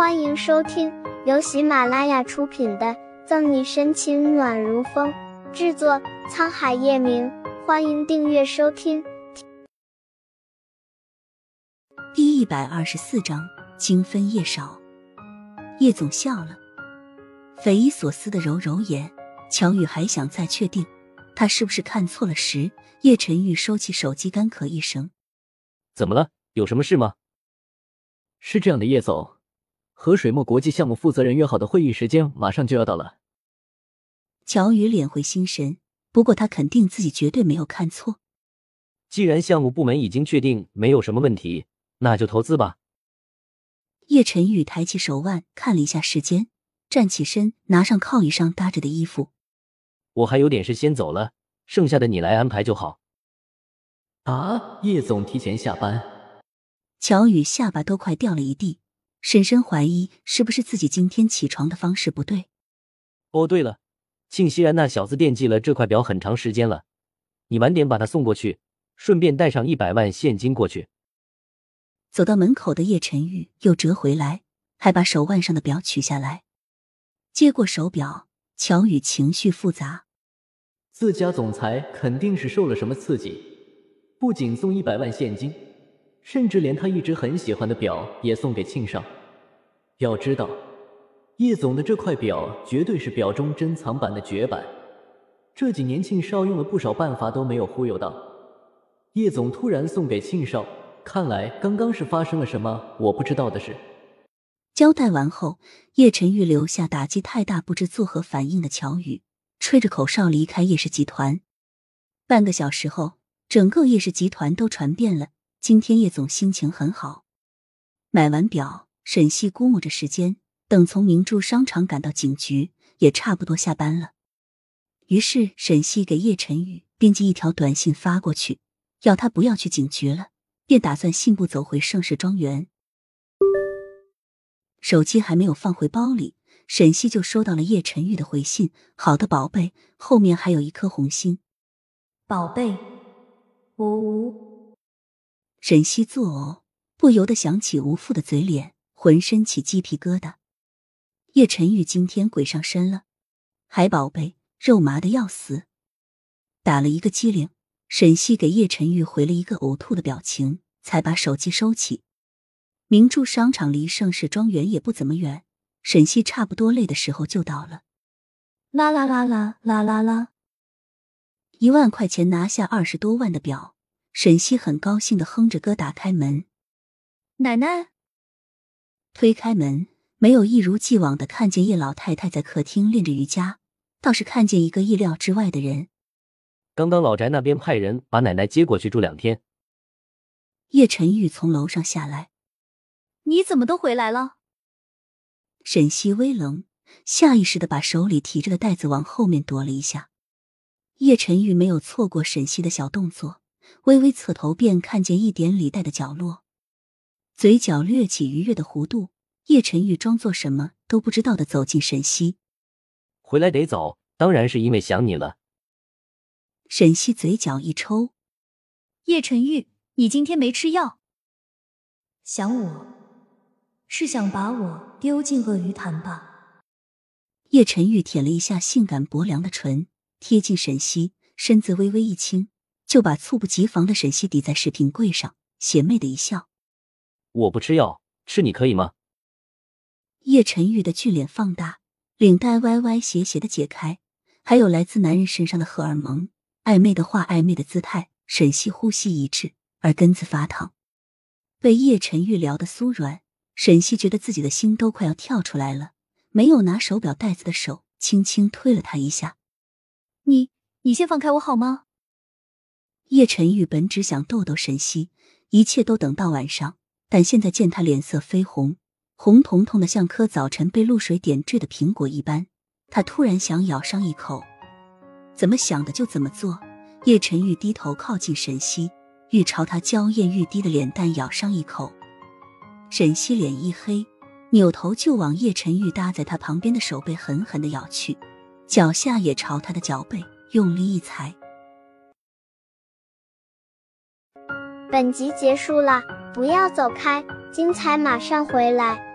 欢迎收听由喜马拉雅出品的《赠你深情暖如风》，制作沧海夜明。欢迎订阅收听。第一百二十四章：精分叶少。叶总笑了，匪夷所思的揉揉眼。乔宇还想再确定他是不是看错了时，叶晨玉收起手机，干咳一声：“怎么了？有什么事吗？”是这样的，叶总。和水墨国际项目负责人约好的会议时间马上就要到了。乔宇敛回心神，不过他肯定自己绝对没有看错。既然项目部门已经确定没有什么问题，那就投资吧。叶晨宇抬起手腕看了一下时间，站起身，拿上靠椅上搭着的衣服。我还有点事先走了，剩下的你来安排就好。啊，叶总提前下班。乔宇下巴都快掉了一地。深深怀疑是不是自己今天起床的方式不对。哦，对了，庆熙然那小子惦记了这块表很长时间了，你晚点把他送过去，顺便带上一百万现金过去。走到门口的叶晨玉又折回来，还把手腕上的表取下来，接过手表，乔宇情绪复杂。自家总裁肯定是受了什么刺激，不仅送一百万现金。甚至连他一直很喜欢的表也送给庆少。要知道，叶总的这块表绝对是表中珍藏版的绝版。这几年庆少用了不少办法都没有忽悠到，叶总突然送给庆少，看来刚刚是发生了什么我不知道的事。交代完后，叶晨玉留下打击太大不知作何反应的乔宇，吹着口哨离开叶氏集团。半个小时后，整个叶氏集团都传遍了。今天叶总心情很好，买完表，沈西估摸着时间，等从明珠商场赶到警局，也差不多下班了。于是沈西给叶晨宇编辑一条短信发过去，要他不要去警局了，便打算信步走回盛世庄园。手机还没有放回包里，沈西就收到了叶晨玉的回信：“好的，宝贝。”后面还有一颗红心。宝贝，呜呜。沈西作呕，不由得想起吴父的嘴脸，浑身起鸡皮疙瘩。叶晨玉今天鬼上身了，海宝贝肉麻的要死。打了一个机灵，沈西给叶晨玉回了一个呕吐的表情，才把手机收起。明珠商场离盛世庄园也不怎么远，沈西差不多累的时候就到了。啦啦啦啦啦啦啦！一万块钱拿下二十多万的表。沈西很高兴的哼着歌打开门，奶奶推开门，没有一如既往的看见叶老太太在客厅练着瑜伽，倒是看见一个意料之外的人。刚刚老宅那边派人把奶奶接过去住两天。叶晨玉从楼上下来，你怎么都回来了？沈西微冷，下意识的把手里提着的袋子往后面躲了一下。叶晨玉没有错过沈西的小动作。微微侧头，便看见一点李代的角落，嘴角掠起愉悦的弧度。叶晨玉装作什么都不知道的走进沈西，回来得早，当然是因为想你了。沈西嘴角一抽，叶晨玉，你今天没吃药？想我是想把我丢进鳄鱼潭吧？叶晨玉舔了一下性感薄凉的唇，贴近沈西，身子微微一轻。就把猝不及防的沈西抵在食品柜上，邪魅的一笑：“我不吃药，吃你可以吗？”叶晨玉的俊脸放大，领带歪歪斜斜的解开，还有来自男人身上的荷尔蒙，暧昧的话，暧昧的姿态。沈西呼吸一滞，耳根子发烫，被叶晨玉撩得酥软。沈西觉得自己的心都快要跳出来了，没有拿手表带子的手轻轻推了他一下：“你，你先放开我好吗？”叶晨玉本只想逗逗沈西，一切都等到晚上。但现在见他脸色绯红，红彤彤的，像颗早晨被露水点缀的苹果一般，他突然想咬上一口。怎么想的就怎么做。叶晨玉低头靠近沈西，欲朝他娇艳欲滴的脸蛋咬上一口。沈西脸一黑，扭头就往叶晨玉搭在他旁边的手背狠狠的咬去，脚下也朝他的脚背用力一踩。本集结束了，不要走开，精彩马上回来。